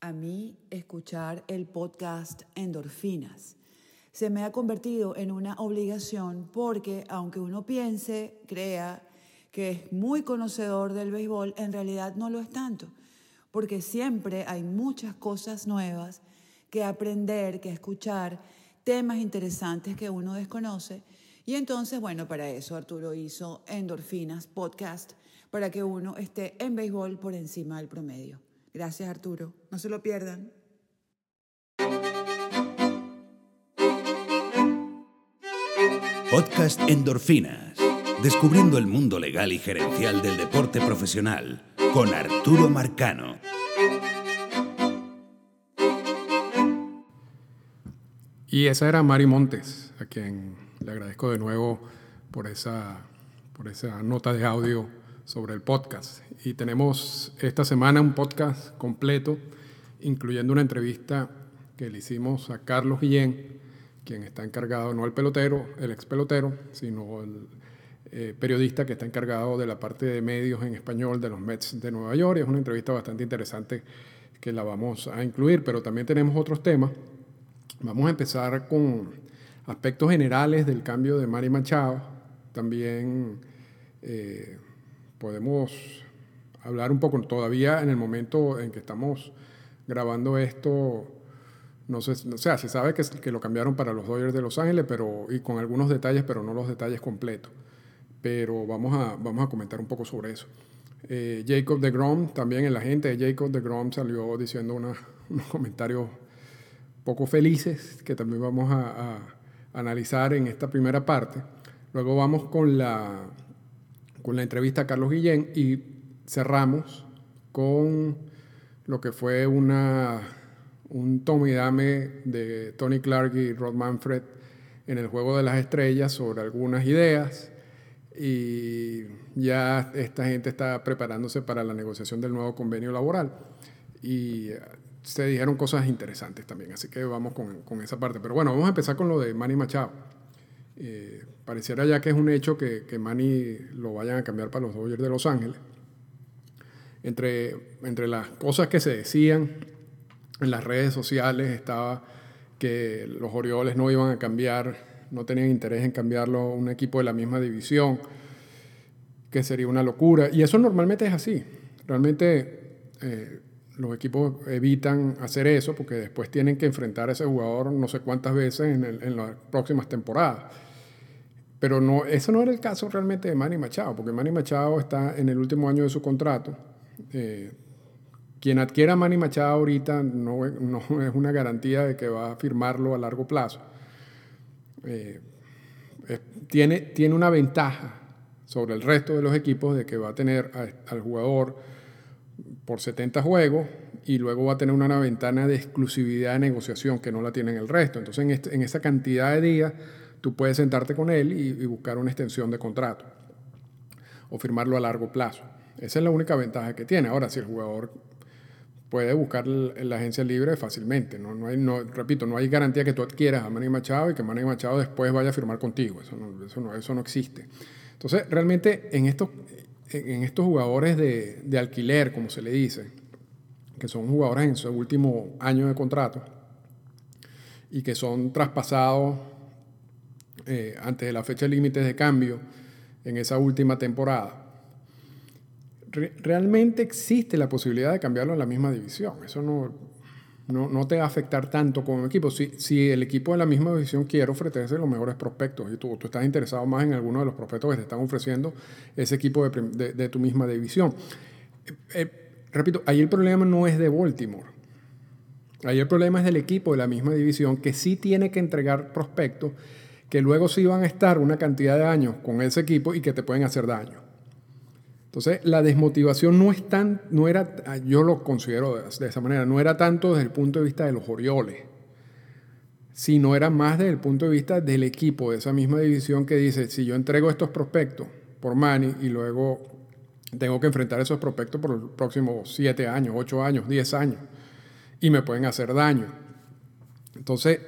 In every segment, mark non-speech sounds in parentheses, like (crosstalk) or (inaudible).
A mí escuchar el podcast Endorfinas se me ha convertido en una obligación porque aunque uno piense, crea que es muy conocedor del béisbol, en realidad no lo es tanto, porque siempre hay muchas cosas nuevas que aprender, que escuchar, temas interesantes que uno desconoce. Y entonces, bueno, para eso Arturo hizo Endorfinas Podcast, para que uno esté en béisbol por encima del promedio. Gracias Arturo, no se lo pierdan. Podcast Endorfinas, descubriendo el mundo legal y gerencial del deporte profesional, con Arturo Marcano. Y esa era Mari Montes, a quien le agradezco de nuevo por esa, por esa nota de audio sobre el podcast. Y tenemos esta semana un podcast completo, incluyendo una entrevista que le hicimos a Carlos Guillén, quien está encargado, no el pelotero, el ex pelotero, sino el eh, periodista que está encargado de la parte de medios en español de los Mets de Nueva York. Es una entrevista bastante interesante que la vamos a incluir, pero también tenemos otros temas. Vamos a empezar con aspectos generales del cambio de Manny Machado. También eh, podemos hablar un poco, todavía en el momento en que estamos grabando esto, no sé, o sea, se sabe que, que lo cambiaron para los Dodgers de Los Ángeles, pero, y con algunos detalles, pero no los detalles completos. Pero vamos a, vamos a comentar un poco sobre eso. Eh, Jacob de Grom, también el agente de Jacob de Grom salió diciendo (laughs) unos comentarios poco felices que también vamos a, a analizar en esta primera parte. Luego vamos con la, con la entrevista a Carlos Guillén y cerramos con lo que fue una, un tome y dame de Tony Clark y Rod Manfred en el Juego de las Estrellas sobre algunas ideas y ya esta gente está preparándose para la negociación del nuevo convenio laboral y eh, se dijeron cosas interesantes también, así que vamos con, con esa parte. Pero bueno, vamos a empezar con lo de Manny Machado. Eh, pareciera ya que es un hecho que, que Manny lo vayan a cambiar para los Dodgers de Los Ángeles. Entre, entre las cosas que se decían en las redes sociales estaba que los Orioles no iban a cambiar, no tenían interés en cambiarlo a un equipo de la misma división, que sería una locura. Y eso normalmente es así. Realmente eh, los equipos evitan hacer eso porque después tienen que enfrentar a ese jugador no sé cuántas veces en, el, en las próximas temporadas. Pero no, eso no era el caso realmente de Manny Machado, porque Manny Machado está en el último año de su contrato. Eh, quien adquiera Manny Machado ahorita no, no, (laughs) es una garantía de que va a firmarlo a largo plazo. Eh, tiene, tiene una ventaja sobre el resto de los equipos de que va a tener al jugador por 70 juegos y luego va a tener una ventana de exclusividad de negociación que no la tienen el resto. Entonces, en, este, en esa cantidad de días tú puedes sentarte con él y, buscar una extensión de contrato o firmarlo a largo plazo. Esa es la única ventaja que tiene. Ahora, si el jugador puede buscar la agencia libre fácilmente, no, no hay, no, repito, no hay garantía que tú adquieras a Manny Machado y que Manny Machado después vaya a firmar contigo. Eso no, eso no, eso no existe. Entonces, realmente en estos, en estos jugadores de, de alquiler, como se le dice, que son jugadores en su último año de contrato y que son traspasados eh, antes de la fecha límite de cambio en esa última temporada, Re realmente existe la posibilidad de cambiarlo en la misma división. Eso no, no, no, te va a afectar tanto como equipo. Si, si el equipo de la misma división quiere ofrecerse los mejores prospectos y tú, tú estás interesado más en alguno de los prospectos que te están ofreciendo ese equipo de, de, de tu misma división. Eh, eh, repito, ahí el problema no es de Baltimore. Ahí el problema es del equipo de la misma división que sí tiene que entregar prospectos que luego sí van a estar una cantidad de años con ese equipo y que te pueden hacer daño. Entonces, la desmotivación no es tan, no era, yo lo considero de, de, esa manera, no era tanto desde el punto de vista de los Orioles, sino era más desde el punto de vista del equipo de esa misma división que dice, si yo entrego estos prospectos por Manny y luego tengo que enfrentar esos prospectos por los próximos 7 años, 8 años, 10 años, y me pueden hacer daño. Entonces,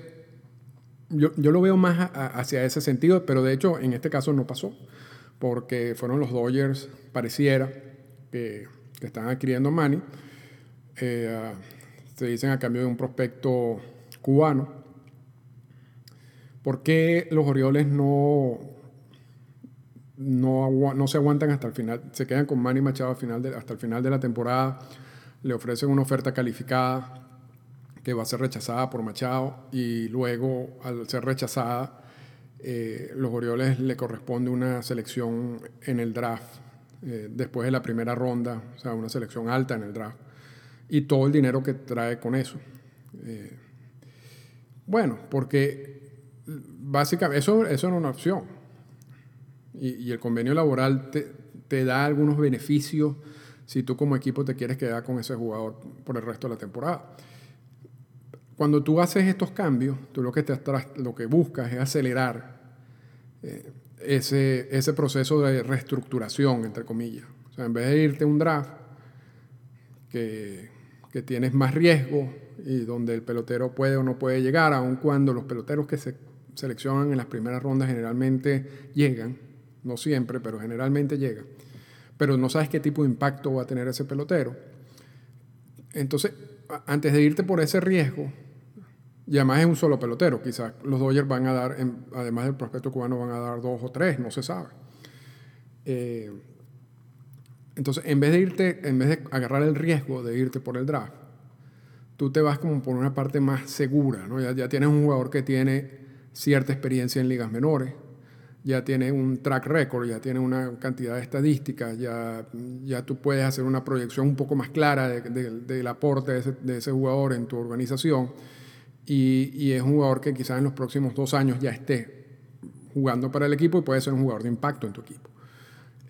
yo, yo lo veo más hacia ese sentido, pero de hecho en este caso no pasó, porque fueron los Dodgers, pareciera, que, que están adquiriendo Manny. Eh, se dicen a cambio de un prospecto cubano. ¿Por qué los Orioles no, no, no se aguantan hasta el final? Se quedan con Manny Machado hasta el final de la temporada, le ofrecen una oferta calificada que va a ser rechazada por Machado y luego al ser rechazada, eh, los Orioles le corresponde una selección en el draft eh, después de la primera ronda, o sea, una selección alta en el draft y todo el dinero que trae con eso. Eh, bueno, porque básicamente eso, eso es una opción. Y, el convenio laboral te, da algunos beneficios si tú como equipo te quieres quedar con ese jugador por el resto de la temporada. Cuando tú haces estos cambios, tú lo que, te, lo que buscas es acelerar eh, ese, ese proceso de reestructuración, entre comillas. O sea, en vez de irte a un draft que que tienes más riesgo y donde el pelotero puede o no puede llegar, aun cuando los peloteros que se seleccionan en las primeras rondas generalmente llegan, no siempre, pero generalmente llegan, pero no sabes qué tipo de impacto va a tener ese pelotero. Entonces, antes de irte por ese riesgo, y además es un solo pelotero, quizás los Dodgers van a dar, además del prospecto cubano, van a dar dos o tres, no se sabe. Eh, entonces, en vez de irte, en vez de agarrar el riesgo de irte por el draft, tú te vas como por una parte más segura, ¿no? Ya, tienes un jugador que tiene cierta experiencia en ligas menores, ya tiene un track record, ya tiene una cantidad de estadísticas, ya, ya tú puedes hacer una proyección un poco más clara del aporte de ese, jugador en tu organización y, es un jugador que quizás en los próximos dos años ya esté jugando para el equipo y puede ser un jugador de impacto en tu equipo.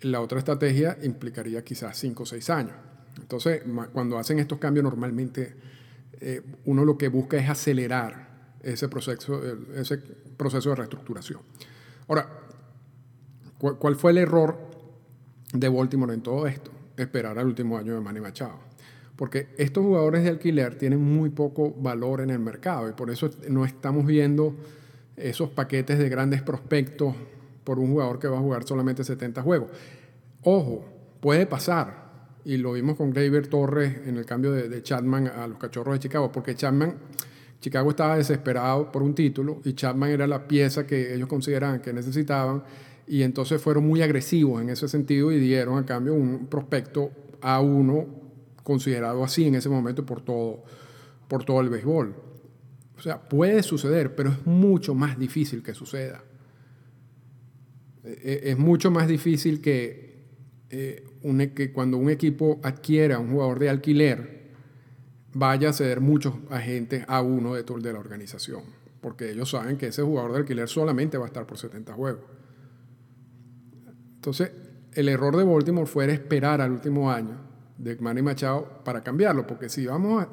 La otra estrategia implicaría quizás 5 o 6 años. Entonces, cuando hacen estos cambios, normalmente eh, uno lo que busca es acelerar ese proceso, ese proceso de reestructuración. Ahora, ¿cuál fue el error de Baltimore en todo esto? Esperar al último año de Manny Machado. Porque estos jugadores de alquiler tienen muy poco valor en el mercado y por eso no estamos viendo esos paquetes de grandes prospectos por un jugador que va a jugar solamente 70 juegos. Ojo, puede pasar, y lo vimos con Gleyber Torres en el cambio de, Chapman a los Cachorros de Chicago, porque Chapman, Chicago estaba desesperado por un título y Chapman era la pieza que ellos consideraban que necesitaban y entonces fueron muy agresivos en ese sentido y dieron a cambio un prospecto a uno considerado así en ese momento por todo, por todo el béisbol. O sea, puede suceder, pero es mucho más difícil que suceda. Eh, es mucho más difícil que, eh, e, que cuando un equipo adquiera un jugador de alquiler, vaya a ceder muchos agentes a uno de, de la organización, porque ellos saben que ese jugador de alquiler solamente va a estar por 70 juegos. Entonces, el error de Baltimore fue esperar al último año de Manny Machado para cambiarlo, porque si vamos a...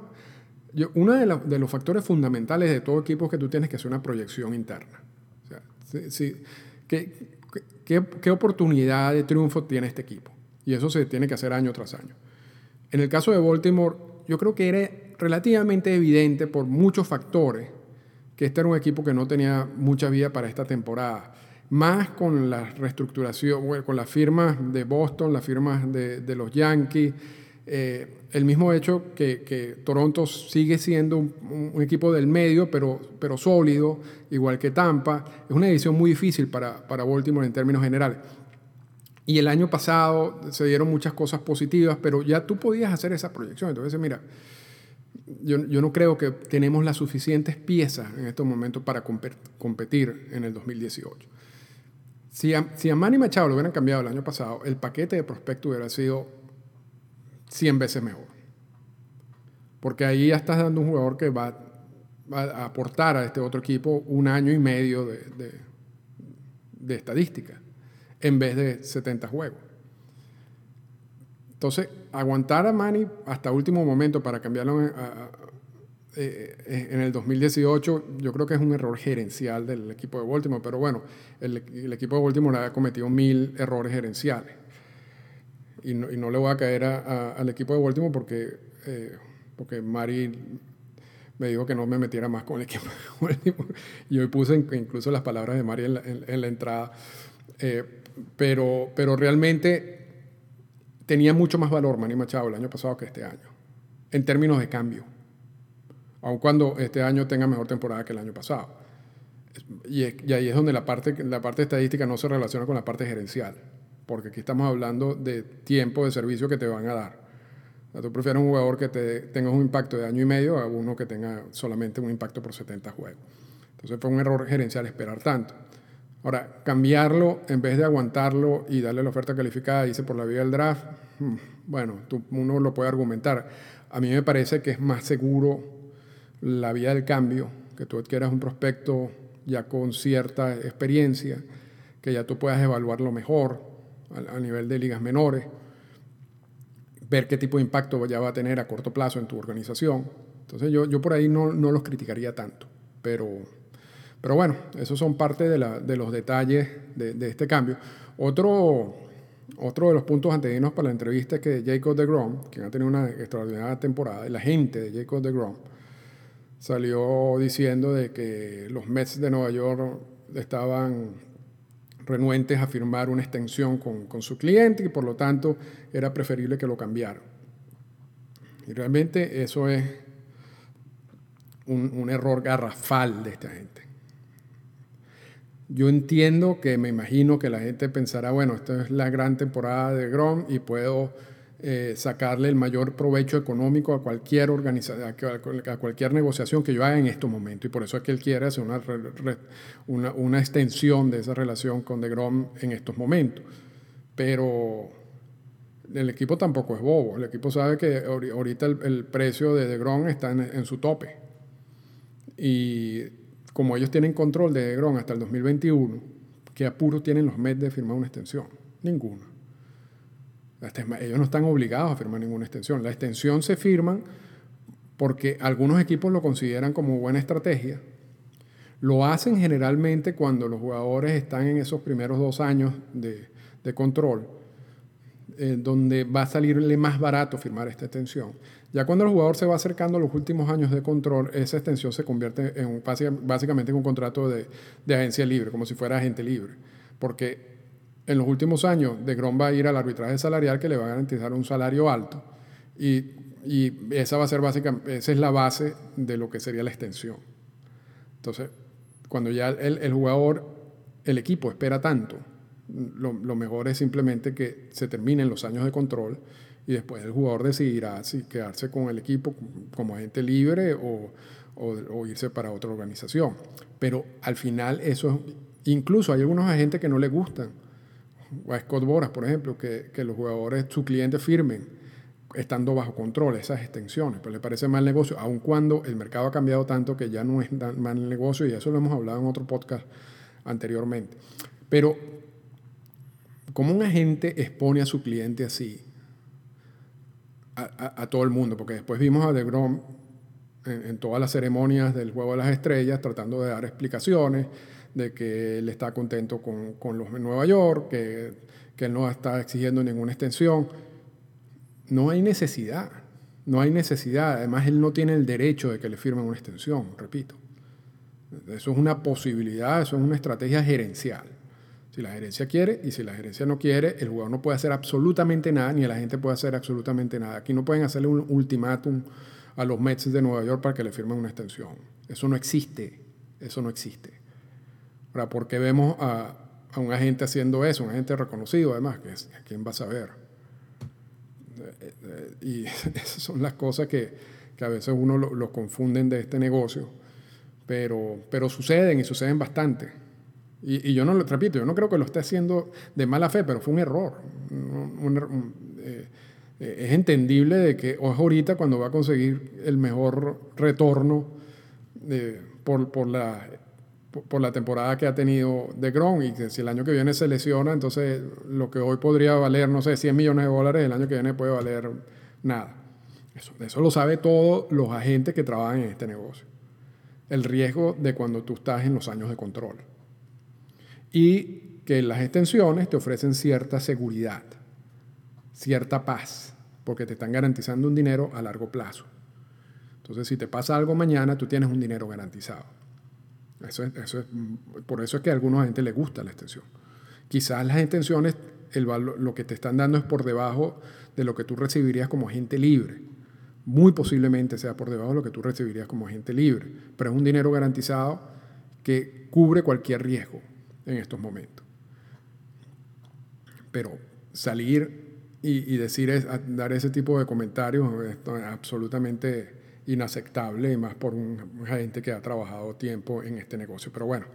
uno de, los factores fundamentales de todo equipo que tú tienes que hacer una proyección interna. O sea, si, que, ¿Qué, oportunidad de triunfo tiene este equipo? Y eso se tiene que hacer año tras año. En el caso de Baltimore, yo creo que era relativamente evidente por muchos factores que este era un equipo que no tenía mucha vida para esta temporada. Más con la reestructuración, con las firmas de Boston, las firmas de los Yankees, eh, el mismo hecho que, Toronto sigue siendo un, equipo del medio, pero, pero sólido, igual que Tampa, es una edición muy difícil para, para Baltimore en términos generales. Y el año pasado se dieron muchas cosas positivas, pero ya tú podías hacer esa proyección. Entonces, mira, yo, yo, no creo que tenemos las suficientes piezas en estos momentos para competir en el 2018. Si a, si a Manny Machado lo hubieran cambiado el año pasado, el paquete de prospecto hubiera sido 100 veces mejor. Porque ahí ya estás dando un jugador que va, a aportar a este otro equipo un año y medio de, de, estadística en vez de 70 juegos. Entonces, aguantar a Manny hasta último momento para cambiarlo eh, en el 2018, yo creo que es un error gerencial del equipo de Baltimore, pero bueno, el, el equipo de Baltimore ha cometido mil errores gerenciales y no, le voy a caer al equipo de Baltimore porque, eh, porque Mari me dijo que no me metiera más con el equipo de Baltimore. Y hoy puse incluso las palabras de Mari en la, entrada. Eh, pero, pero realmente tenía mucho más valor Manny Machado el año pasado que este año, en términos de cambio. Aun cuando este año tenga mejor temporada que el año pasado. Y, ahí es donde la parte, la parte estadística no se relaciona con la parte gerencial, porque aquí estamos hablando de tiempo de servicio que te van a dar. tú prefieres un jugador que te, tenga un impacto de año y medio a uno que tenga solamente un impacto por 70 juegos. Entonces fue un error gerencial esperar tanto. Ahora, cambiarlo en vez de aguantarlo y darle la oferta calificada, dice por la vía del draft, hmm, bueno, uno lo puede argumentar. A mí me parece que es más seguro la vía del cambio, que tú adquieras un prospecto ya con cierta experiencia, que ya tú puedas evaluarlo mejor a, nivel de ligas menores, ver qué tipo de impacto ya va a tener a corto plazo en tu organización. Entonces yo, yo por ahí no, no los criticaría tanto, pero, pero bueno, esos son parte de, la, de los detalles de, de, este cambio. Otro, otro de los puntos anteriores para la entrevista es que Jacob de Grom, quien ha tenido una extraordinaria temporada, el agente de Jacob de Grom, salió diciendo de que los Mets de Nueva York estaban renuentes a firmar una extensión con, con su cliente y por lo tanto era preferible que lo cambiaran. Y realmente eso es un, un error garrafal de esta gente. Yo entiendo que me imagino que la gente pensará, bueno, esta es la gran temporada de Grom y puedo eh, sacarle el mayor provecho económico a cualquier a cualquier negociación que yo haga en estos momentos. Y por eso es que él quiere hacer una, una, extensión de esa relación con De Grom en estos momentos. Pero el equipo tampoco es bobo. El equipo sabe que ahorita el, precio de De Grom está en, su tope. Y como ellos tienen control de De Grom hasta el 2021, ¿qué apuro tienen los Mets de firmar una extensión? Ninguno. Ellos no están obligados a firmar ninguna extensión. La extensión se firman porque algunos equipos lo consideran como buena estrategia. Lo hacen generalmente cuando los jugadores están en esos primeros dos años de, control, eh, donde va a salirle más barato firmar esta extensión. Ya cuando el jugador se va acercando a los últimos años de control, esa extensión se convierte en básicamente en un contrato de, de agencia libre, como si fuera agente libre. Porque en los últimos años, De Grom va a ir al arbitraje salarial que le va a garantizar un salario alto. Y, esa va a ser básicamente, esa es la base de lo que sería la extensión. Entonces, cuando ya el, jugador, el equipo espera tanto, lo, mejor es simplemente que se terminen los años de control y después el jugador decidirá si quedarse con el equipo como agente libre o, o, irse para otra organización. Pero al final eso, incluso hay algunos agentes que no le gustan o a Scott Boras, por ejemplo, que, que los jugadores, su cliente firmen estando bajo control esas extensiones, pero le parece mal negocio, aun cuando el mercado ha cambiado tanto que ya no es mal negocio y eso lo hemos hablado en otro podcast anteriormente. Pero, ¿cómo un agente expone a su cliente así? A, todo el mundo, porque después vimos a DeGrom en, en todas las ceremonias del Juego de las Estrellas tratando de dar explicaciones, de que él está contento con, los de Nueva York, que, que él no está exigiendo ninguna extensión. No hay necesidad, no hay necesidad. Además, él no tiene el derecho de que le firmen una extensión, repito. Eso es una posibilidad, eso es una estrategia gerencial. Si la gerencia quiere y si la gerencia no quiere, el jugador no puede hacer absolutamente nada, ni la gente puede hacer absolutamente nada. Aquí no pueden hacerle un ultimátum a los Mets de Nueva York para que le firmen una extensión. Eso no existe, eso no existe. ¿Por qué vemos a, un agente haciendo eso? Un agente reconocido, además, que es, ¿quién va a saber? Eh, eh, y (laughs) esas son las cosas que, a veces uno lo, lo, confunden de este negocio, pero, pero suceden y suceden bastante. Y, yo no lo repito, yo no creo que lo esté haciendo de mala fe, pero fue un error. Eh, es entendible de que o es ahorita cuando va a conseguir el mejor retorno por, por la por la temporada que ha tenido de Grom y que si el año que viene se lesiona, entonces lo que hoy podría valer, no sé, 100 millones de dólares, el año que viene puede valer nada. Eso, eso lo sabe todos los agentes que trabajan en este negocio. El riesgo de cuando tú estás en los años de control. Y que las extensiones te ofrecen cierta seguridad, cierta paz, porque te están garantizando un dinero a largo plazo. Entonces, si te pasa algo mañana, tú tienes un dinero garantizado. Eso es, por eso es que a algunos gente les gusta la extensión. Quizás las extensiones, el lo que te están dando es por debajo de lo que tú recibirías como agente libre. muy posiblemente sea por debajo de lo que tú recibirías como agente libre, pero es un dinero garantizado que cubre cualquier riesgo en estos momentos. Pero salir y, decir, dar ese tipo de comentarios es absolutamente inaceptable, y más por un agente que ha trabajado tiempo en este negocio. Pero bueno,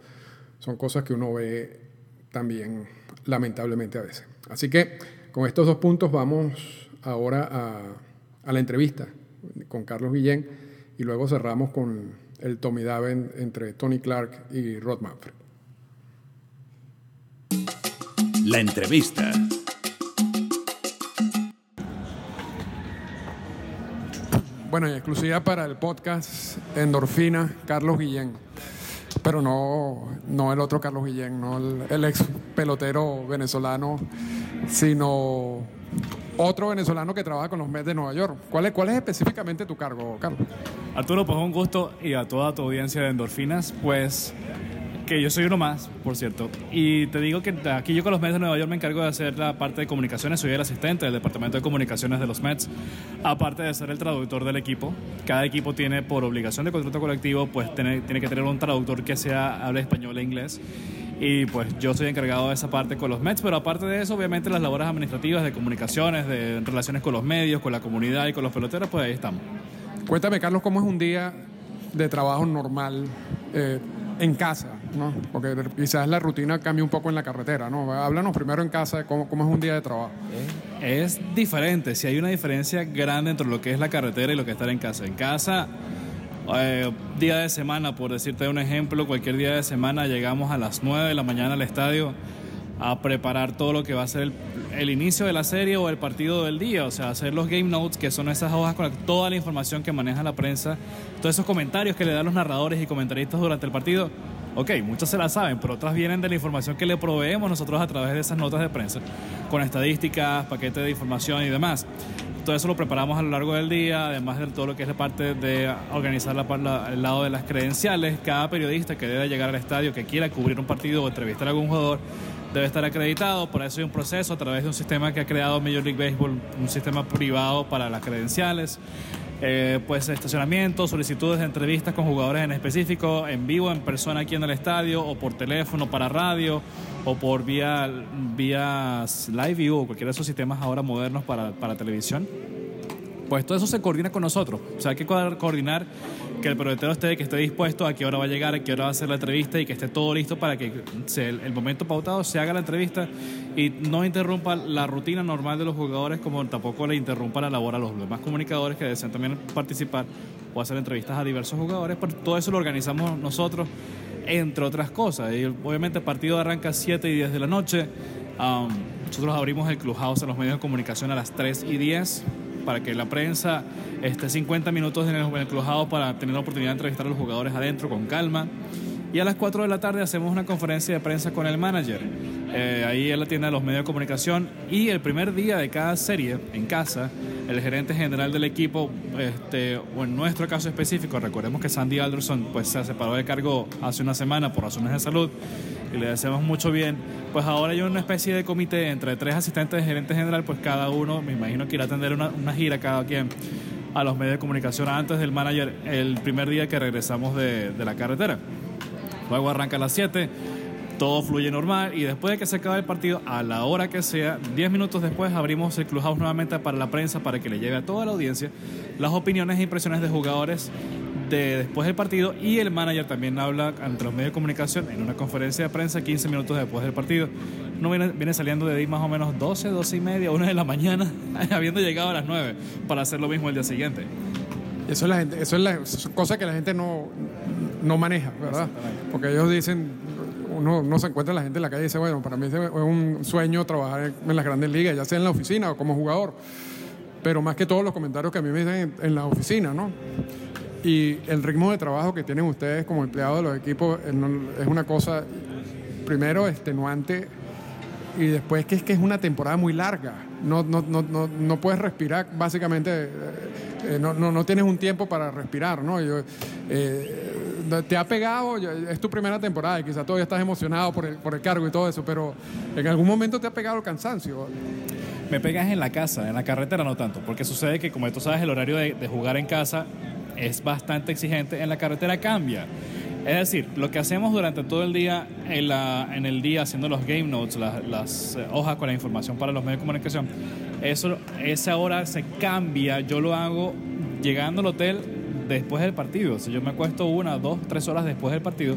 son cosas que uno ve también lamentablemente a veces. Así que con estos dos puntos vamos ahora a, a la entrevista con Carlos Guillén y luego cerramos con el Tommy Daven entre Tony Clark y Rod Manfred. La entrevista. Bueno, y exclusiva para el podcast Endorfina, Carlos Guillén. Pero no, no el otro Carlos Guillén, no el, ex pelotero venezolano, sino otro venezolano que trabaja con los Mets de Nueva York. ¿Cuál es, ¿Cuál es específicamente tu cargo, Carlos? Arturo, pues un gusto y a toda tu audiencia de endorfinas, pues que yo soy uno más, por cierto. Y te digo que aquí yo con los Mets de Nueva York me encargo de hacer la parte de comunicaciones, soy el asistente del departamento de comunicaciones de los Mets, aparte de ser el traductor del equipo. Cada equipo tiene por obligación de contrato colectivo, pues tiene, tiene que tener un traductor que sea hable español e inglés. Y pues yo soy encargado de esa parte con los Mets, pero aparte de eso, obviamente las labores administrativas de comunicaciones, de relaciones con los medios, con la comunidad y con los peloteros, pues ahí estamos. Cuéntame, Carlos, ¿cómo es un día de trabajo normal eh, en casa? ¿No? Porque quizás la rutina cambia un poco en la carretera, ¿no? Háblanos primero en casa cómo, cómo es un día de trabajo. Es diferente, si hay una diferencia grande entre lo que es la carretera y lo que es estar en casa. En casa, eh, día de semana, por decirte un ejemplo, cualquier día de semana llegamos a las 9 de la mañana al estadio a preparar todo lo que va a ser el, inicio de la serie o el partido del día, o sea, hacer los game notes, que son esas hojas con toda la información que maneja la prensa, todos esos comentarios que le dan los narradores y comentaristas durante el partido Ok, muchas se la saben, pero otras vienen de la información que le proveemos nosotros a través de esas notas de prensa, con estadísticas, paquetes de información y demás. Todo eso lo preparamos a lo largo del día, además de todo lo que es la parte de organizar la, el lado de las credenciales. Cada periodista que debe llegar al estadio, que quiera cubrir un partido o entrevistar a algún jugador, debe estar acreditado. Por eso hay un proceso a través de un sistema que ha creado Major League Baseball, un sistema privado para las credenciales. Eh, pues estacionamiento, solicitudes de entrevistas con jugadores en específico, en vivo, en persona aquí en el estadio, o por teléfono para radio, o por vía, vía live view, cualquiera de esos sistemas ahora modernos para, para televisión. Pues todo eso se coordina con nosotros. O sea, hay que coordinar que el pelotero esté, que esté dispuesto a qué hora va a llegar, a qué hora va a hacer la entrevista y que esté todo listo para que el, momento pautado se haga la entrevista y no interrumpa la rutina normal de los jugadores como tampoco le interrumpa la labor a los demás comunicadores que desean también participar o hacer entrevistas a diversos jugadores. Pero todo eso lo organizamos nosotros, entre otras cosas. Y obviamente el partido arranca a 7 y 10 de la noche. nosotros abrimos el clubhouse en los medios de comunicación a las 3 y 10 para que la prensa esté 50 minutos en el, en para tener la oportunidad de entrevistar a los jugadores adentro con calma. Y a las 4 de la tarde hacemos una conferencia de prensa con el manager. Eh, ahí él atiende a los medios de comunicación y el primer día de cada serie en casa, el gerente general del equipo, este, o en nuestro caso específico, recordemos que Sandy Alderson pues, se separó de cargo hace una semana por razones de salud y le deseamos mucho bien. Pues ahora hay una especie de comité entre tres asistentes de gerente general, pues cada uno, me imagino que irá a atender una, una gira cada quien a los medios de comunicación antes del manager el primer día que regresamos de, de la carretera. Luego arranca a las 7, todo fluye normal y después de que se acabe el partido, a la hora que sea, 10 minutos después abrimos el Clubhouse nuevamente para la prensa para que le llegue a toda la audiencia las opiniones e impresiones de jugadores después del partido y el manager también habla ante los medios de comunicación en una conferencia de prensa 15 minutos después del partido. Uno viene, viene saliendo de ahí más o menos 12, 12 y media, 1 de la mañana, (laughs) habiendo llegado a las 9 para hacer lo mismo el día siguiente. Eso es, la gente, eso es la cosa que la gente no, no maneja, ¿verdad? Porque ellos dicen, uno no se encuentra la gente en la calle y dice, bueno, para mí es un sueño trabajar en las grandes ligas, ya sea en la oficina o como jugador. Pero más que todos los comentarios que a mí me dicen en, en la oficina, ¿no? Y el ritmo de trabajo que tienen ustedes como empleados de los equipos es una cosa, primero, extenuante y después que es que es una temporada muy larga. No, no, no, no, no puedes respirar, básicamente, eh, eh, no, no, no, tienes un tiempo para respirar, ¿no? Yo, eh, te ha pegado, es tu primera temporada y quizás todavía estás emocionado por el, por el cargo y todo eso, pero en algún momento te ha pegado el cansancio. me pegas en la casa, en la carretera no tanto, porque sucede que como tú sabes el horario de, de jugar en casa es bastante exigente, en la carretera cambia. Es decir, lo que hacemos durante todo el día, en, la, en el día haciendo los game notes, las, eh, hojas con la información para los medios de comunicación, eso, esa hora se cambia, yo lo hago llegando al hotel después del partido. Si yo me acuesto una, dos, tres horas después del partido,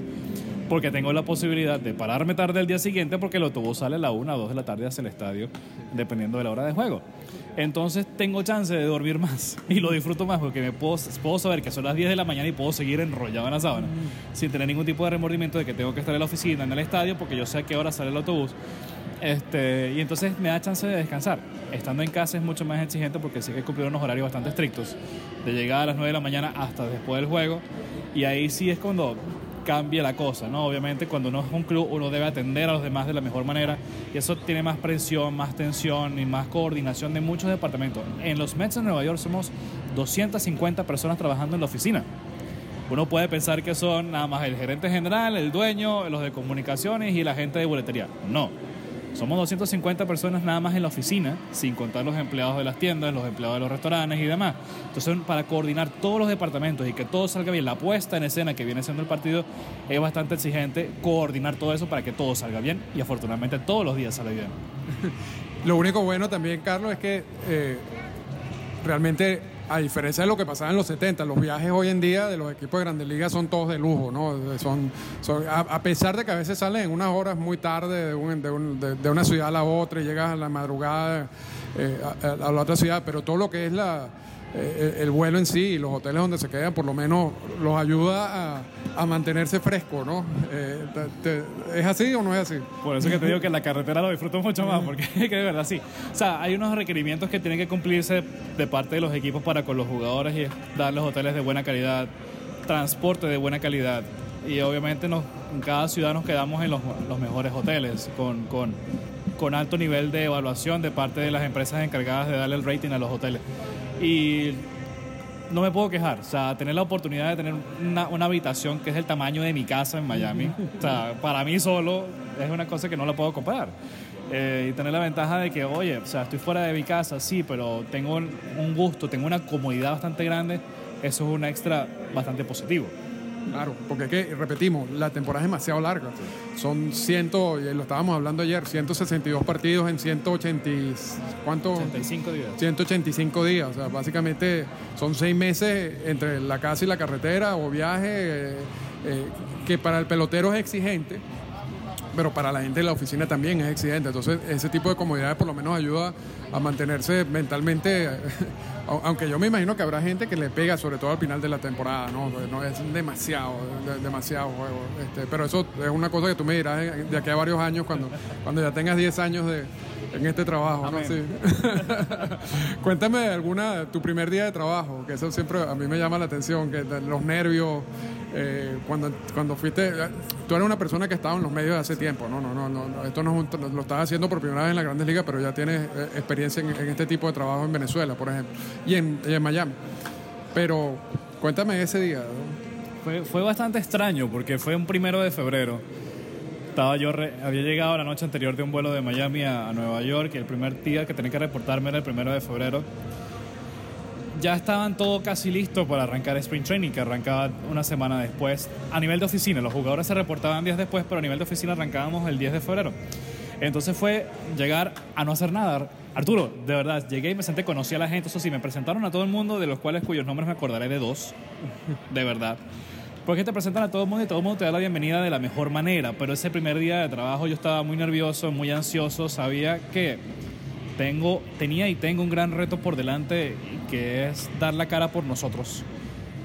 porque tengo la posibilidad de pararme tarde el día siguiente porque el autobús sale a la una o dos de la tarde hacia el estadio, dependiendo de la hora de juego. Entonces tengo chance de dormir más (laughs) y lo disfruto más porque me puedo, puedo saber que son las 10 de la mañana y puedo seguir enrollado en la sábana sin tener ningún tipo de remordimiento de que tengo que estar en la oficina, en el estadio, porque yo sé a qué hora sale el autobús. Este, y entonces me da chance de descansar. Estando en casa es mucho más exigente porque sí que cumplir unos horarios bastante estrictos, de llegar a las 9 de la mañana hasta después del juego. Y ahí sí es cuando cambia la cosa, ¿no? Obviamente cuando uno es un club uno debe atender a los demás de la mejor manera y eso tiene más presión, más tensión y más coordinación de muchos departamentos. En los Mets de Nueva York somos 250 personas trabajando en la oficina. Uno puede pensar que son nada más el gerente general, el dueño, los de comunicaciones y la gente de boletería. No. Somos 250 personas nada más en la oficina, sin contar los empleados de las tiendas, los empleados de los restaurantes y demás. Entonces, para coordinar todos los departamentos y que todo salga bien, la puesta en escena que viene siendo el partido es bastante exigente coordinar todo eso para que todo salga bien y afortunadamente todos los días sale bien. (laughs) Lo único bueno también, Carlos, es que eh, realmente, a diferencia de lo que pasaba en los 70, los viajes hoy en día de los equipos de Grandes Ligas son todos de lujo, ¿no? Son, son- a, pesar de que a veces salen en unas horas muy tarde de, un- de un- de- una ciudad a la otra y llegas a la madrugada eh, a la otra ciudad, pero todo lo que es la, eh, el vuelo en sí y los hoteles donde se quedan, por lo menos los ayuda a, mantenerse fresco, ¿no? Eh, ¿Es así o no es así? Por eso que te digo que la carretera lo disfruto mucho más, porque (laughs) que de verdad sí. O sea, hay unos requerimientos que tienen que cumplirse de parte de los equipos para con los jugadores y es darles hoteles de buena calidad, transporte de buena calidad. Y obviamente nos, en cada ciudad nos quedamos en los, los mejores hoteles, con, con, con alto nivel de evaluación de parte de las empresas encargadas de darle el rating a los hoteles. Y no me puedo quejar. O sea, tener la oportunidad de tener una, una habitación que es el tamaño de mi casa en Miami, (laughs) o sea, para mí solo es una cosa que no la puedo comprar. Eh, y tener la ventaja de que, oye, o sea, estoy fuera de mi casa, sí, pero tengo un un gusto, tengo una comodidad bastante grande, eso es un extra bastante positivo. Claro, porque es que, repetimos, la temporada es demasiado larga. Son ciento, y lo estábamos hablando ayer, 162 partidos en 180, y- ¿cuánto? 85 días. 185 días, o sea, básicamente son seis meses entre la casa y la carretera o viaje, eh, eh, que para el pelotero es exigente, pero para la gente de la oficina también es exigente. Entonces, ese tipo de comodidades por lo menos ayuda a mantenerse mentalmente, (laughs) au- aunque yo me imagino que habrá gente que le pega, sobre todo al final de la temporada, ¿no? No es demasiado, de- demasiado juego. Este, pero eso es una cosa que tú me dirás de aquí a varios años, cuando, cuando ya tengas 10 años de, en este trabajo, ¿no? Sí. (laughs) Cuéntame de alguna, tu primer día de trabajo, que eso siempre a mí me llama la atención, que los nervios, eh, cuando, cuando fuiste, tú eres una persona que estaba en los medios de hace tiempo, ¿no? No, no, no, no, esto no es un- lo estás haciendo por primera vez en las grandes ligas, pero ya tienes eh, experiencia en, en este tipo de trabajo en Venezuela, por ejemplo, y en, y en Miami. Pero cuéntame ese día. ¿no? Fue, fue bastante extraño porque fue un primero de febrero. Estaba yo re- había llegado la noche anterior de un vuelo de Miami a, a Nueva York y el primer día que tenía que reportarme era el primero de febrero. Ya estaban todo casi listos para arrancar Spring Training, que arrancaba una semana después. A nivel de oficina, los jugadores se reportaban días después, pero a nivel de oficina arrancábamos el 10 de febrero. Entonces fue llegar a no hacer nada. Arturo, de verdad, llegué y me senté, conocí a la gente, eso sí, me presentaron a todo el mundo, de los cuales cuyos nombres me acordaré de dos, de verdad. Porque te presentan a todo el mundo y todo el mundo te da la bienvenida de la mejor manera, pero ese primer día de trabajo yo estaba muy nervioso, muy ansioso, sabía que tengo, tenía y tengo un gran reto por delante que es dar la cara por nosotros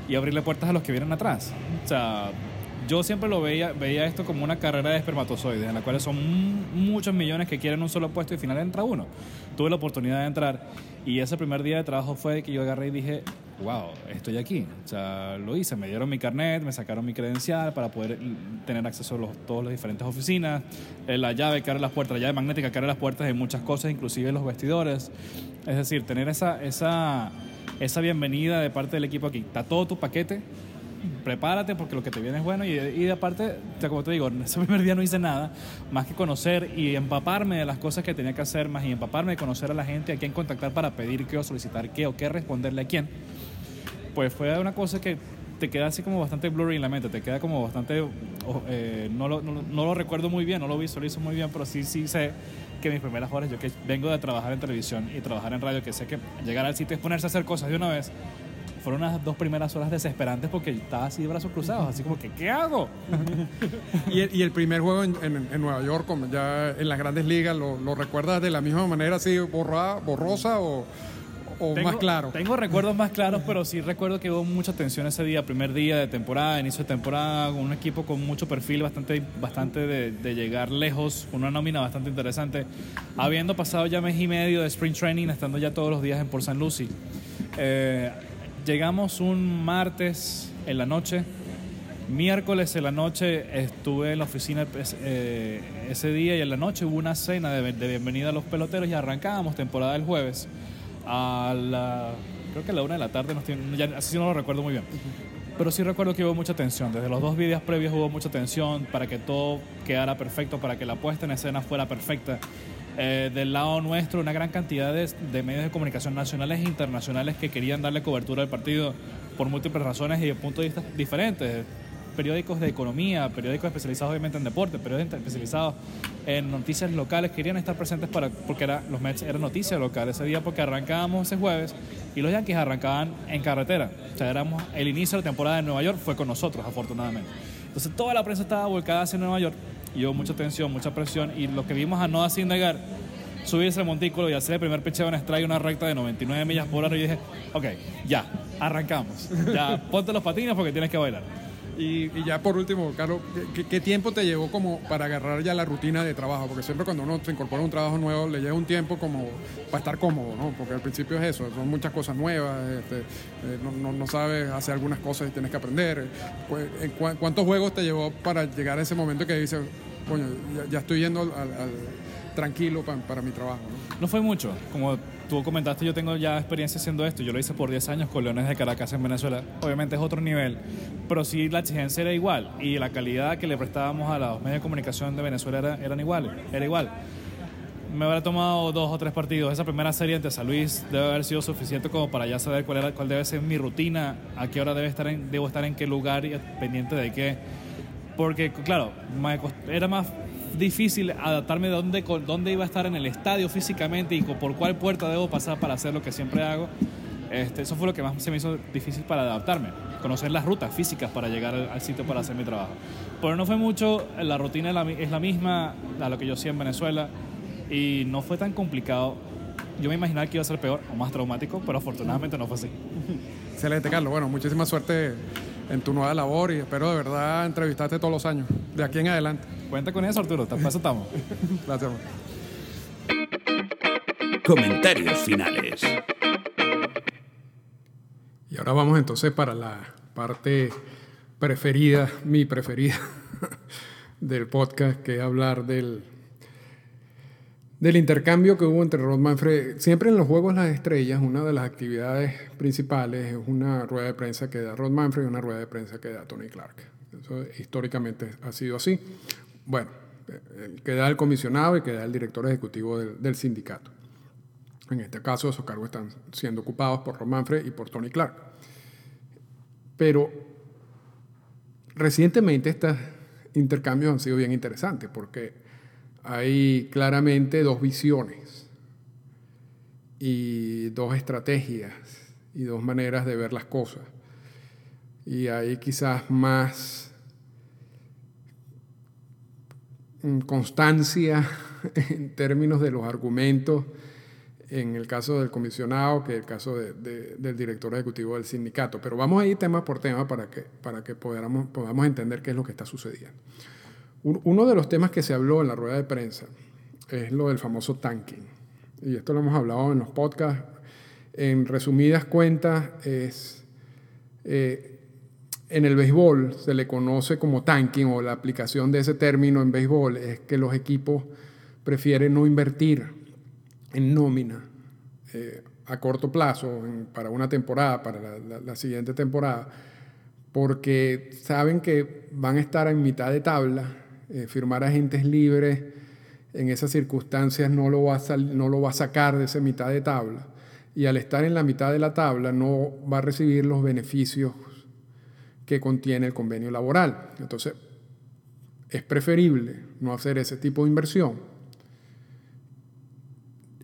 y abrirle puertas a los que vienen atrás. O sea, yo siempre lo veía, veía esto como una carrera de espermatozoides, en la cual son mu- muchos millones que quieren un solo puesto y al final entra uno. Tuve la oportunidad de entrar y ese primer día de trabajo fue que yo agarré y dije, wow, estoy aquí. O sea, lo hice, me dieron mi carnet, me sacaron mi credencial para poder tener acceso a los, todas las diferentes oficinas, eh, la llave que abre las puertas, la llave magnética que abre las puertas de muchas cosas, inclusive los vestidores. Es decir, tener esa, esa, esa bienvenida de parte del equipo aquí. Está todo tu paquete prepárate porque lo que te viene es bueno y, y aparte, te- como te digo, en ese primer día no hice nada más que conocer y empaparme de las cosas que tenía que hacer, más y empaparme de conocer a la gente, a quién contactar para pedir qué o solicitar qué o qué responderle a quién. Pues fue una cosa que te queda así como bastante blurry en la mente, te queda como bastante, o- eh, no, lo, no, lo- no lo recuerdo muy bien, no lo visualizo muy bien, pero sí, sí sé que mis primeras horas, yo que vengo de trabajar en televisión y trabajar en radio, que sé que llegar al sitio es ponerse a hacer cosas de una vez, fueron unas dos primeras horas desesperantes porque estaba así de brazos cruzados, así como que, ¿qué hago? (laughs) Y el, y el primer juego en, en- en Nueva York, ya en las grandes ligas, ¿lo, lo recuerdas de la misma manera, así borrada, borrosa o, o Tengo- más claro? Tengo recuerdos más claros, pero sí recuerdo que hubo mucha tensión ese día, primer día de temporada, inicio de temporada, con un equipo con mucho perfil, bastante, bastante de, de llegar lejos, con una nómina bastante interesante, habiendo pasado ya mes y medio de sprint training, estando ya todos los días en Port St. Lucie. Eh, llegamos un martes en la noche, miércoles en la noche estuve en la oficina pues, eh, ese día y en la noche hubo una cena de, bienvenida a los peloteros y arrancábamos temporada el jueves a la, creo que a la una de la tarde, no estoy- ya, así no lo recuerdo muy bien. Pero sí recuerdo que hubo mucha tensión. Desde los dos videos previos hubo mucha tensión para que todo quedara perfecto, para que la puesta en escena fuera perfecta. Eh, del lado nuestro, una gran cantidad de, de medios de comunicación nacionales e internacionales que querían darle cobertura al partido por múltiples razones y de puntos de vista diferentes. Periódicos de economía, periódicos especializados obviamente en deporte, periódicos especializados en noticias locales, querían estar presentes para, porque era, los Mets eran noticias locales ese día porque arrancábamos ese jueves y los Yankees arrancaban en carretera. O sea, éramos, el inicio de la temporada en Nueva York fue con nosotros, afortunadamente. Entonces toda la prensa estaba volcada hacia Nueva York y hubo mucha tensión, mucha presión y lo que vimos a Noah Syndergaard subirse al montículo y hacer el primer picheo en strike una recta de 99 millas por hora y dije, ok, ya, arrancamos. Ya, ponte los patines porque tienes que bailar. Y, ya por último, Carlos, ¿qué, tiempo te llevó como para agarrar ya la rutina de trabajo? Porque siempre cuando uno se incorpora a un trabajo nuevo le lleva un tiempo como para estar cómodo, ¿no? Porque al principio es eso, son muchas cosas nuevas, este, eh, no, no- no sabes hacer algunas cosas y tienes que aprender. ¿en cua- ¿Cuántos juegos te llevó para llegar a ese momento que dices, coño, ya, estoy yendo tranquilo pa- para mi trabajo? ¿no? No fue mucho. Como tú comentaste, yo tengo ya experiencia haciendo esto. Yo lo hice por 10 años con Leones de Caracas en Venezuela. Obviamente es otro nivel, pero sí la exigencia era igual y la calidad que le prestábamos a los medios de comunicación de Venezuela era, eran iguales, era igual. Me habrá tomado dos o tres partidos. Esa primera serie ante San Luis debe haber sido suficiente como para ya saber cuál, era, cuál debe ser mi rutina, a qué hora debe estar en, debo estar en qué lugar y pendiente de qué. Porque, claro, era más difícil adaptarme de dónde, dónde iba a estar en el estadio físicamente y por cuál puerta debo pasar para hacer lo que siempre hago. Este, eso fue lo que más se me hizo difícil para adaptarme, conocer las rutas físicas para llegar al, al sitio para hacer mi trabajo. Pero no fue mucho, la rutina es la, es la misma a lo que yo hacía en Venezuela y no fue tan complicado. Yo me imaginaba que iba a ser peor o más traumático, pero afortunadamente no fue así. (laughs) Excelente, Carlos. Bueno, muchísima suerte en tu nueva labor y espero de verdad entrevistarte todos los años, de aquí en adelante. Cuenta con eso, Arturo, para eso estamos. (laughs) Gracias. Comentarios finales. Y ahora vamos entonces para la parte preferida, mi preferida (laughs) del podcast, que es hablar del, del intercambio que hubo entre Rod Manfred. Siempre en los Juegos Las Estrellas, una de las actividades principales es una rueda de prensa que da Rod Manfred y una rueda de prensa que da Tony Clark. Eso históricamente ha sido así. Bueno, el que da el comisionado y que da el director ejecutivo del, sindicato. En este caso, esos cargos están siendo ocupados por Ron Manfred y por Tony Clark. Pero recientemente estos intercambios han sido bien interesantes porque hay claramente dos visiones y dos estrategias y dos maneras de ver las cosas. Y hay quizás más mm, constancia (laughs) en términos de los argumentos en el caso del comisionado que el caso de- de- del director ejecutivo del sindicato. Pero vamos a ir tema por tema para que, para que podamos, podamos entender qué es lo que está sucediendo. Un- Uno de los temas que se habló en la rueda de prensa es lo del famoso tanking. Y esto lo hemos hablado en los podcasts. En resumidas cuentas, es eh, en el béisbol se le conoce como tanking o la aplicación de ese término en béisbol es que los equipos prefieren no invertir en nómina eh, a corto plazo en- para una temporada, para la, la- la siguiente temporada, porque saben que van a estar en mitad de tabla, eh, firmar agentes libres en esas circunstancias no lo, va a no lo va a sacar de esa mitad de tabla y al estar en la mitad de la tabla no va a recibir los beneficios que contiene el convenio laboral. Entonces, es preferible no hacer ese tipo de inversión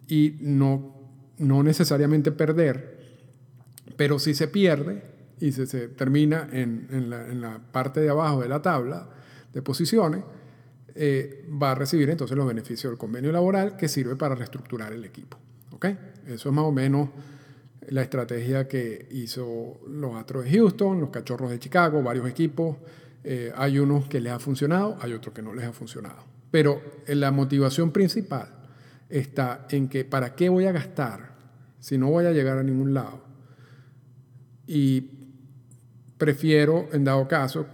y no, no necesariamente perder, pero si se pierde y se, se termina en, en, la, en, la, parte de abajo de la tabla de posiciones, eh, va a recibir entonces los beneficios del convenio laboral que sirve para reestructurar el equipo. ¿okay? Eso es más o menos la estrategia que hizo los Astros de Houston, los Cachorros de Chicago, varios equipos. Eh, hay unos que les ha funcionado, hay otros que no les ha funcionado. Pero la motivación principal está en que ¿para qué voy a gastar si no voy a llegar a ningún lado? Y prefiero, en dado caso,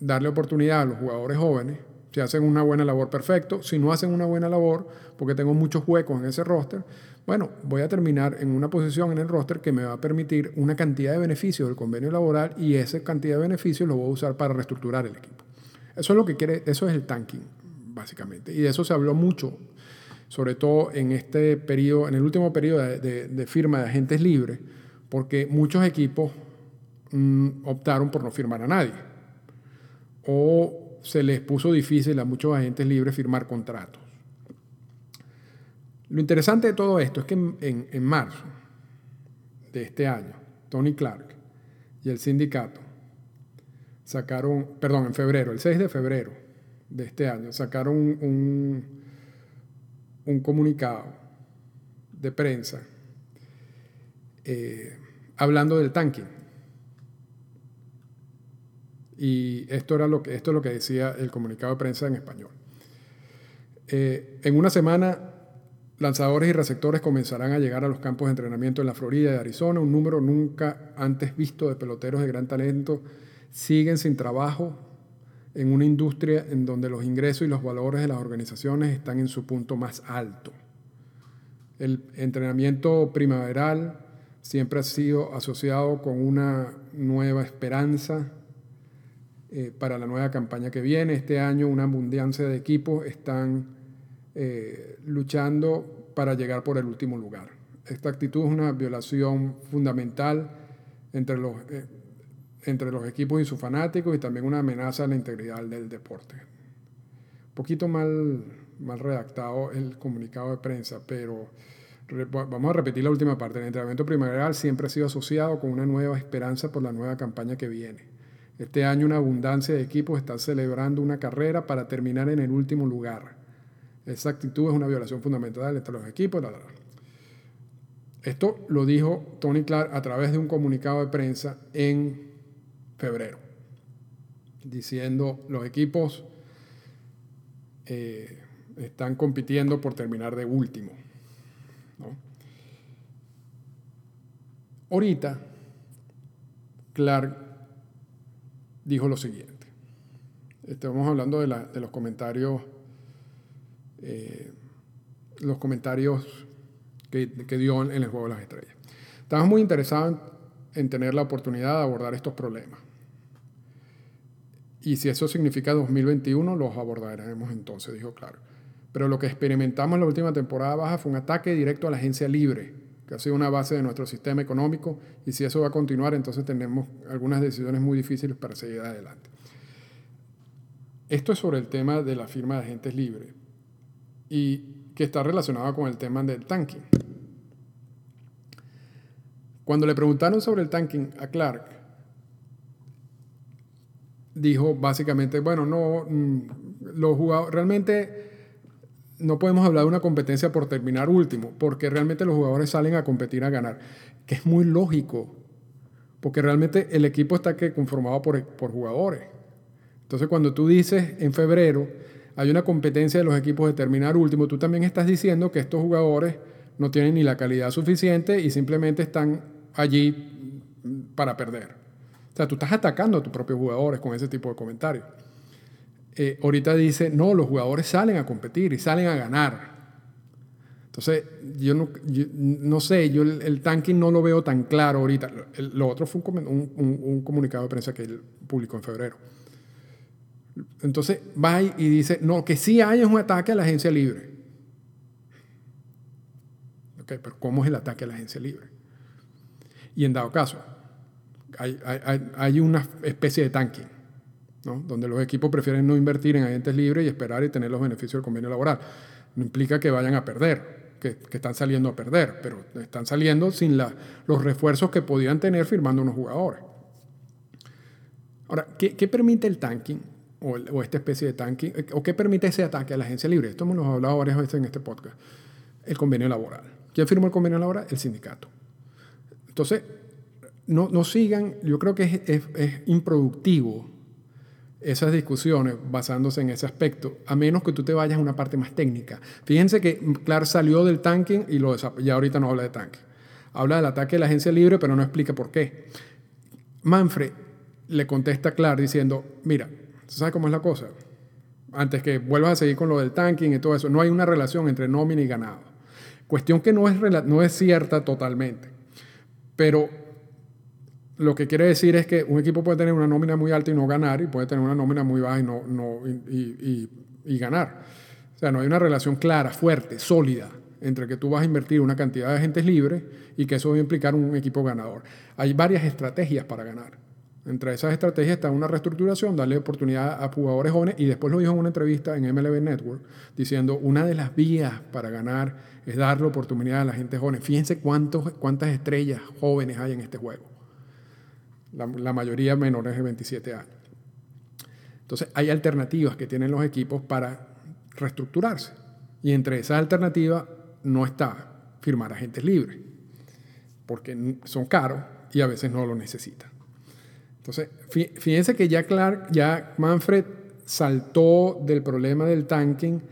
darle oportunidad a los jugadores jóvenes. Si hacen una buena labor, perfecto. Si no hacen una buena labor, porque tengo muchos huecos en ese roster, bueno, voy a terminar en una posición en el roster que me va a permitir una cantidad de beneficios del convenio laboral y esa cantidad de beneficios lo voy a usar para reestructurar el equipo. Eso es lo que quiere, eso es el tanking, básicamente. Y de eso se habló mucho, sobre todo en este periodo, en el último periodo de, firma de agentes libres, porque muchos equipos mmm, optaron por no firmar a nadie. O se les puso difícil a muchos agentes libres firmar contratos. Lo interesante de todo esto es que en, marzo de este año, Tony Clark y el sindicato sacaron, perdón, en febrero, el 6 de febrero de este año, sacaron un, un comunicado de prensa eh, hablando del tanking. Y esto, era lo que, esto es lo que decía el comunicado de prensa en español. Eh, en una semana Lanzadores y receptores comenzarán a llegar a los campos de entrenamiento en la Florida y Arizona. Un número nunca antes visto de peloteros de gran talento siguen sin trabajo en una industria en donde los ingresos y los valores de las organizaciones están en su punto más alto. El entrenamiento primaveral siempre ha sido asociado con una nueva esperanza eh, para la nueva campaña que viene. Este año una abundancia de equipos están eh, luchando para llegar por el último lugar. Esta actitud es una violación fundamental entre los, eh, entre los equipos y sus fanáticos y también una amenaza a la integridad del deporte. Un poquito mal, mal redactado el comunicado de prensa, pero vamos a repetir la última parte. El entrenamiento primaveral siempre ha sido asociado con una nueva esperanza por la nueva campaña que viene. Este año una abundancia de equipos está celebrando una carrera para terminar en el último lugar. Esa actitud es una violación fundamental entre los equipos. Esto lo dijo Tony Clark a través de un comunicado de prensa en febrero, diciendo los equipos eh, están compitiendo por terminar de último. Ahorita, Clark dijo lo siguiente. Estamos hablando de, los comentarios eh, los comentarios que, dio en el Juego de las Estrellas. Estamos muy interesados en, tener la oportunidad de abordar estos problemas. Y si eso significa 2021, los abordaremos entonces, dijo claro. Pero lo que experimentamos en la última temporada baja fue un ataque directo a la agencia libre, que ha sido una base de nuestro sistema económico, y si eso va a continuar, entonces tenemos algunas decisiones muy difíciles para seguir adelante. Esto es sobre el tema de la firma de agentes libres y que está relacionada con el tema del tanking. Cuando le preguntaron sobre el tanking a Clark, dijo básicamente, bueno, no, mm, los jugadores, realmente no podemos hablar de una competencia por terminar último, porque realmente los jugadores salen a competir a ganar, que es muy lógico, porque realmente el equipo está conformado por, por jugadores. Entonces cuando tú dices en febrero, hay una competencia de los equipos de terminar último, tú también estás diciendo que estos jugadores no tienen ni la calidad suficiente y simplemente están allí para perder. O sea, tú estás atacando a tus propios jugadores con ese tipo de comentarios. Eh, ahorita dice, no, los jugadores salen a competir y salen a ganar. Entonces, yo no, yo no sé, yo el, el, tanking no lo veo tan claro ahorita. El- lo otro fue un- un- un comunicado de prensa que él publicó en febrero. Entonces, va y dice, no, que sí hay es un ataque a la agencia libre. Ok, pero ¿cómo es el ataque a la agencia libre? Y en dado caso, hay- hay- hay una especie de tanking, ¿no? donde los equipos prefieren no invertir en agentes libres y esperar y tener los beneficios del convenio laboral. No implica que vayan a perder, que, que están saliendo a perder, pero están saliendo sin la- los refuerzos que podían tener firmando unos jugadores. Ahora, ¿qué, qué permite el tanking o, esta especie de tanking? eh, ¿O qué permite ese ataque a la agencia libre? Esto hemos hablado varias veces en este podcast. El convenio laboral. ¿Quién firmó el convenio laboral? El sindicato. Entonces, no, no sigan, yo creo que es, es- es improductivo esas discusiones basándose en ese aspecto, a menos que tú te vayas a una parte más técnica. Fíjense que Clark salió del tanking y lo ya ahorita no habla de tanque. Habla del ataque de la agencia libre, pero no explica por qué. Manfred le contesta a Clark diciendo, mira, ¿sabes cómo es la cosa? Antes que vuelvas a seguir con lo del tanking y todo eso, no hay una relación entre nómina y ganado. Cuestión que no es, no es cierta totalmente. Pero lo que quiere decir es que un equipo puede tener una nómina muy alta y no ganar, y puede tener una nómina muy baja y, no, y ganar. O sea, no hay una relación clara, fuerte, sólida entre que tú vas a invertir una cantidad de agentes libres y que eso va a implicar un equipo ganador. Hay varias estrategias para ganar. Entre esas estrategias está una reestructuración, darle oportunidad a jugadores jóvenes, y después lo dijo en una entrevista en MLB Network, diciendo, una de las vías para ganar es darle oportunidad a la gente joven. Fíjense cuántos, cuántas estrellas jóvenes hay en este juego la, la mayoría menores de 27 años. Entonces, hay alternativas que tienen los equipos para reestructurarse. Y entre esas alternativas no está firmar agentes libres, porque son caros y a veces no lo necesitan. Entonces, fí- fíjense que ya Clark, ya Manfred saltó del problema del tanking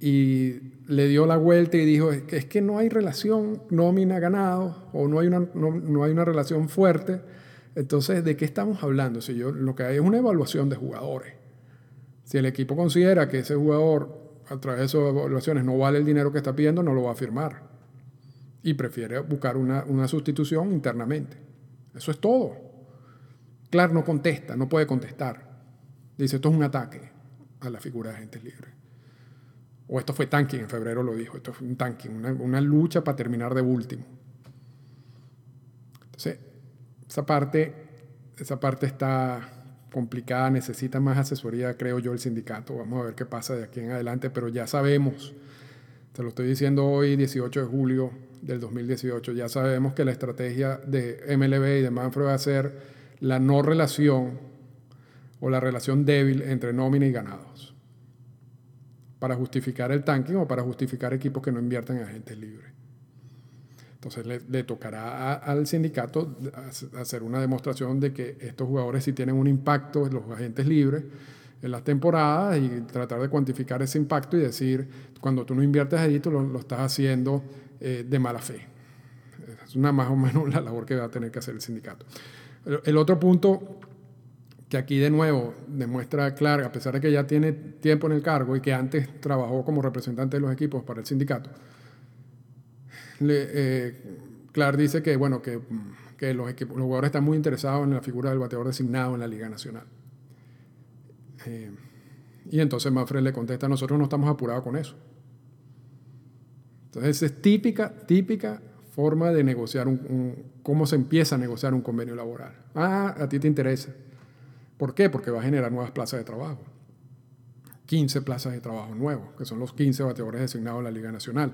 y le dio la vuelta y dijo, es que, no hay relación nómina-ganado o no hay, una, no, no hay una relación fuerte. Entonces, ¿de qué estamos hablando? Si yo, lo que hay es una evaluación de jugadores. Si el equipo considera que ese jugador, a través de esas evaluaciones, no vale el dinero que está pidiendo, no lo va a firmar. Y prefiere buscar una, una sustitución internamente. Eso es todo. Clark no contesta, no puede contestar. Dice, esto es un ataque a la figura de agentes libres. O esto fue tanking, en febrero lo dijo, esto fue un tanking, una, una lucha para terminar de último. Entonces, esa parte, esa parte está complicada, necesita más asesoría, creo yo, el sindicato. Vamos a ver qué pasa de aquí en adelante, pero ya sabemos, te lo estoy diciendo hoy, 18 de julio del 2018, ya sabemos que la estrategia de MLB y de Manfred va a ser la no relación o la relación débil entre nómina y ganados para justificar el tanking o para justificar equipos que no inviertan en agentes libres. Entonces le, tocará al sindicato ha- hacer una demostración de que estos jugadores sí tienen un impacto en los agentes libres en las temporadas y tratar de cuantificar ese impacto y decir, cuando tú no inviertes allí, tú lo, lo estás haciendo eh, de mala fe. Es una más o menos (laughs) la labor que va a tener que hacer el sindicato. El, otro punto que aquí de nuevo demuestra Clark, a pesar de que ya tiene tiempo en el cargo y que antes trabajó como representante de los equipos para el sindicato, le, eh, Clark dice que, bueno, que, que los, equipos, los jugadores están muy interesados en la figura del bateador designado en la Liga Nacional. Eh, y entonces Manfred le contesta, nosotros no estamos apurados con eso. Entonces es típica, típica forma de negociar un, un, cómo se empieza a negociar un convenio laboral. Ah, a ti te interesa. ¿Por qué? Porque va a generar nuevas plazas de trabajo. 15 plazas de trabajo nuevos, que son los 15 bateadores designados en la Liga Nacional.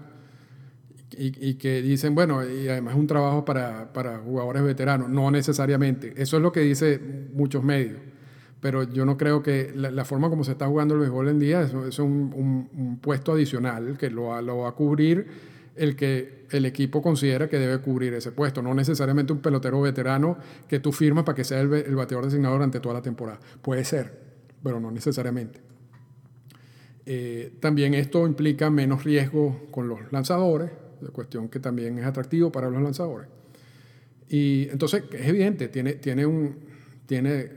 Y, y, que dicen, bueno, y además es un trabajo para, para, jugadores veteranos. No necesariamente. Eso es lo que dicen muchos medios. Pero yo no creo que la, la forma como se está jugando el béisbol en día, eso es un, un, un, puesto adicional que lo, lo, va a cubrir el que el equipo considera que debe cubrir ese puesto. No necesariamente un pelotero veterano que tú firmas para que sea el, el bateador designado durante toda la temporada. Puede ser, pero no necesariamente. Eh, también esto implica menos riesgo con los lanzadores, cuestión que también es atractivo para los lanzadores. Y entonces es evidente, tiene, tiene, un, tiene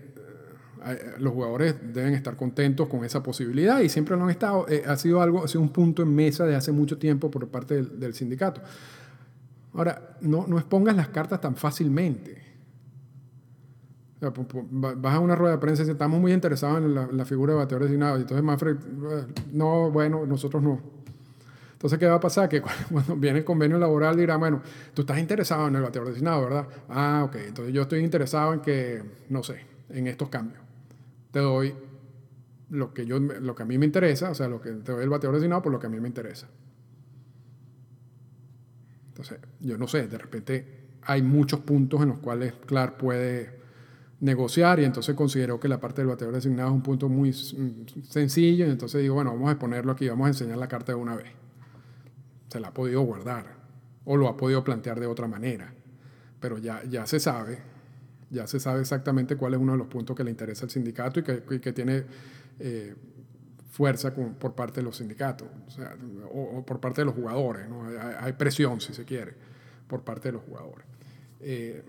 los jugadores deben estar contentos con esa posibilidad y siempre lo han estado. Eh, ha sido algo, ha sido un punto en mesa de hace mucho tiempo por parte del, sindicato. Ahora, no, no expongas las cartas tan fácilmente. vas a una rueda de prensa y dices, estamos muy interesados en la, figura de bateador designado. Y entonces Manfred, eh, no, bueno, nosotros no. Entonces, ¿qué va a pasar? Que (laughs) cuando viene el convenio laboral dirá, bueno, tú estás interesado en el bateador designado, ¿verdad? Ah, ok. Entonces yo estoy interesado en que, no sé, en estos cambios. Te doy lo que, yo, lo que a mí me interesa, o sea, lo que te doy el bateador designado por lo que a mí me interesa. Entonces, yo no sé, de repente hay muchos puntos en los cuales Clark puede negociar y entonces considero que la parte del bateador designado es un punto muy sencillo y entonces digo, bueno, vamos a ponerlo aquí, vamos a enseñar la carta de una vez. Se la ha podido guardar o lo ha podido plantear de otra manera, pero ya, ya se sabe ya se sabe exactamente cuál es uno de los puntos que le interesa al sindicato y que, que tiene eh, fuerza por parte de los sindicatos, o, por parte de los jugadores. Hay, presión, si se quiere, por parte de los jugadores. Eh,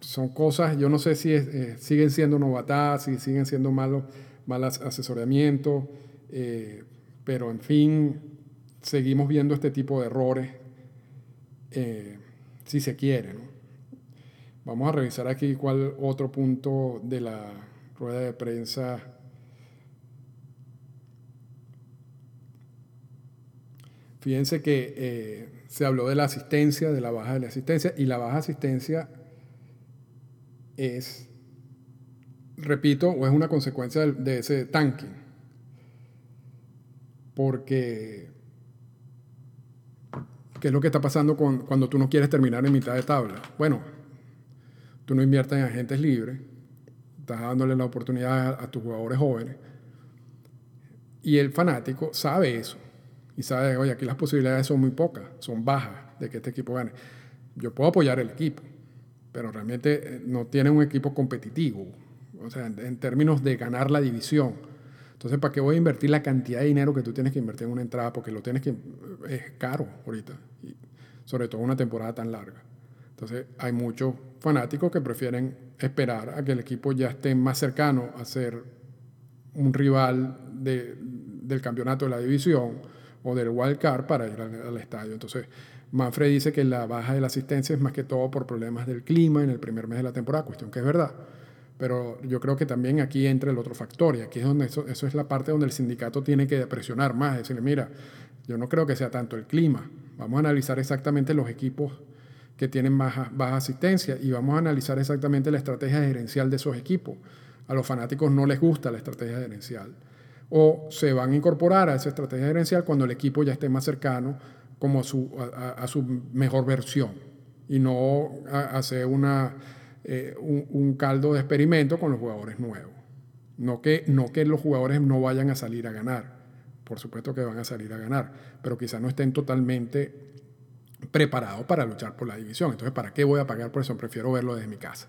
son cosas, yo no sé si eh, siguen siendo novatadas, si siguen siendo malos mal asesoramientos, pero en fin, seguimos viendo este tipo de errores, si se quiere. ¿no? Vamos a revisar aquí cuál otro punto de la rueda de prensa. Fíjense que eh, se habló de la asistencia, de la baja de la asistencia, y la baja asistencia es, repito, o es una consecuencia de, ese tanking. Porque, ¿qué es lo que está pasando cuando tú no quieres terminar en mitad de tabla? Bueno, tú no inviertes en agentes libres, estás dándole la oportunidad a, tus jugadores jóvenes. Y el fanático sabe eso. Y sabe, oye, aquí las posibilidades son muy pocas, son bajas de que este equipo gane. Yo puedo apoyar el equipo, pero realmente eh, no tiene un equipo competitivo. O sea, en, términos de ganar la división. Entonces, ¿para qué voy a invertir la cantidad de dinero que tú tienes que invertir en una entrada? Porque lo tienes que... Es caro ahorita. Y sobre todo una temporada tan larga. Entonces hay muchos fanáticos que prefieren esperar a que el equipo ya esté más cercano a ser un rival del campeonato de la división o del wild card para ir al, estadio. Entonces Manfred dice que la baja de la asistencia es más que todo por problemas del clima en el primer mes de la temporada, cuestión que es verdad. Pero yo creo que también aquí entra el otro factor y aquí es donde eso, eso es la parte donde el sindicato tiene que presionar más, decirle, mira, yo no creo que sea tanto el clima, vamos a analizar exactamente los equipos que tienen baja, asistencia y vamos a analizar exactamente la estrategia gerencial de esos equipos. A los fanáticos no les gusta la estrategia gerencial. O se van a incorporar a esa estrategia gerencial cuando el equipo ya esté más cercano como a su, a, su mejor versión y no hacer eh, un, caldo de experimento con los jugadores nuevos. No que, no que los jugadores no vayan a salir a ganar, por supuesto que van a salir a ganar, pero quizás no estén totalmente preparado para luchar por la división. Entonces, ¿para qué voy a pagar por eso? Prefiero verlo desde mi casa.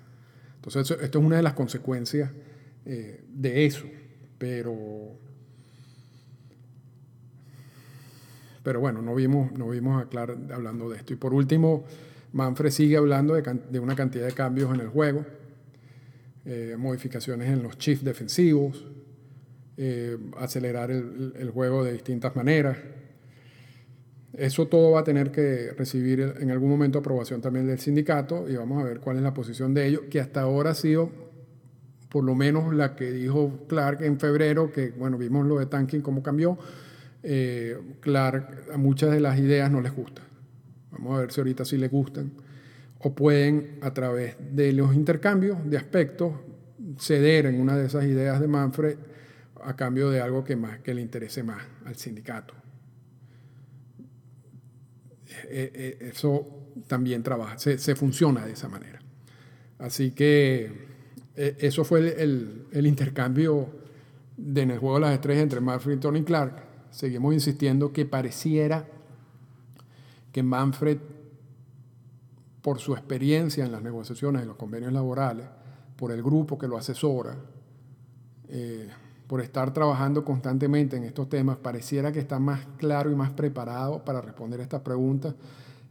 Entonces, esto es una de las consecuencias eh, de eso. Pero, pero bueno, no vimos, no vimos a Clark hablando de esto. Y por último, Manfred sigue hablando de, una cantidad de cambios en el juego, eh, modificaciones en los chiefs defensivos, eh, acelerar el juego de distintas maneras. Eso todo va a tener que recibir en algún momento aprobación también del sindicato y vamos a ver cuál es la posición de ellos, que hasta ahora ha sido por lo menos la que dijo Clark en febrero, que bueno, vimos lo de Tanking, cómo cambió. Eh, Clark a muchas de las ideas no les gusta. Vamos a ver si ahorita sí les gustan. O pueden, a través de los intercambios de aspectos, ceder en una de esas ideas de Manfred a cambio de algo que, más, que le interese más al sindicato. Eh, eh, eso también trabaja, se, funciona de esa manera. Así que eh, eso fue el, intercambio de en el juego de las estrellas entre Manfred y Tony Clark. Seguimos insistiendo que pareciera que Manfred, por su experiencia en las negociaciones de los convenios laborales, por el grupo que lo asesora, por estar trabajando constantemente en estos temas, pareciera que está más claro y más preparado para responder estas preguntas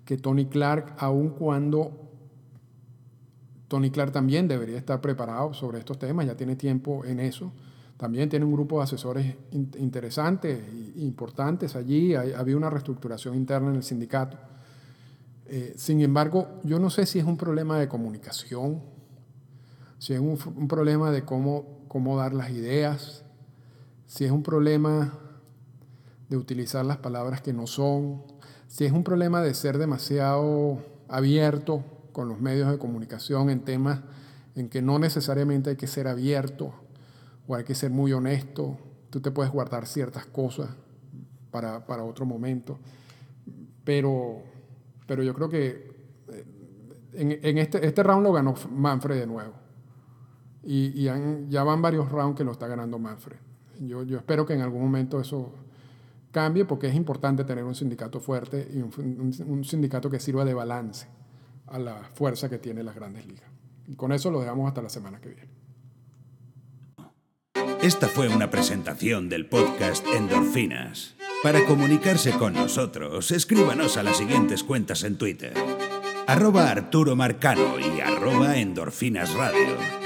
que Tony Clark, aun cuando Tony Clark también debería estar preparado sobre estos temas, ya tiene tiempo en eso. También tiene un grupo de asesores interesantes e importantes allí. había una reestructuración interna en el sindicato. Eh, sin embargo, yo no sé si es un problema de comunicación, si es un, un problema de cómo, cómo dar las ideas, si es un problema de utilizar las palabras que no son, si es un problema de ser demasiado abierto con los medios de comunicación en temas en que no necesariamente hay que ser abierto o hay que ser muy honesto, tú te puedes guardar ciertas cosas para, para otro momento, pero, pero yo creo que eh, en, este, este round lo ganó Manfred de nuevo y ya van varios rounds que lo está ganando Manfred. Yo, yo espero que en algún momento eso cambie porque es importante tener un sindicato fuerte y un, sindicato que sirva de balance a la fuerza que tiene las grandes ligas. Y con eso lo dejamos hasta la semana que viene. Esta fue una presentación del podcast Endorfinas. Para comunicarse con nosotros, escríbanos a las siguientes cuentas en Twitter. Arroba Arturo Marcano y arroba Endorfinas Radio.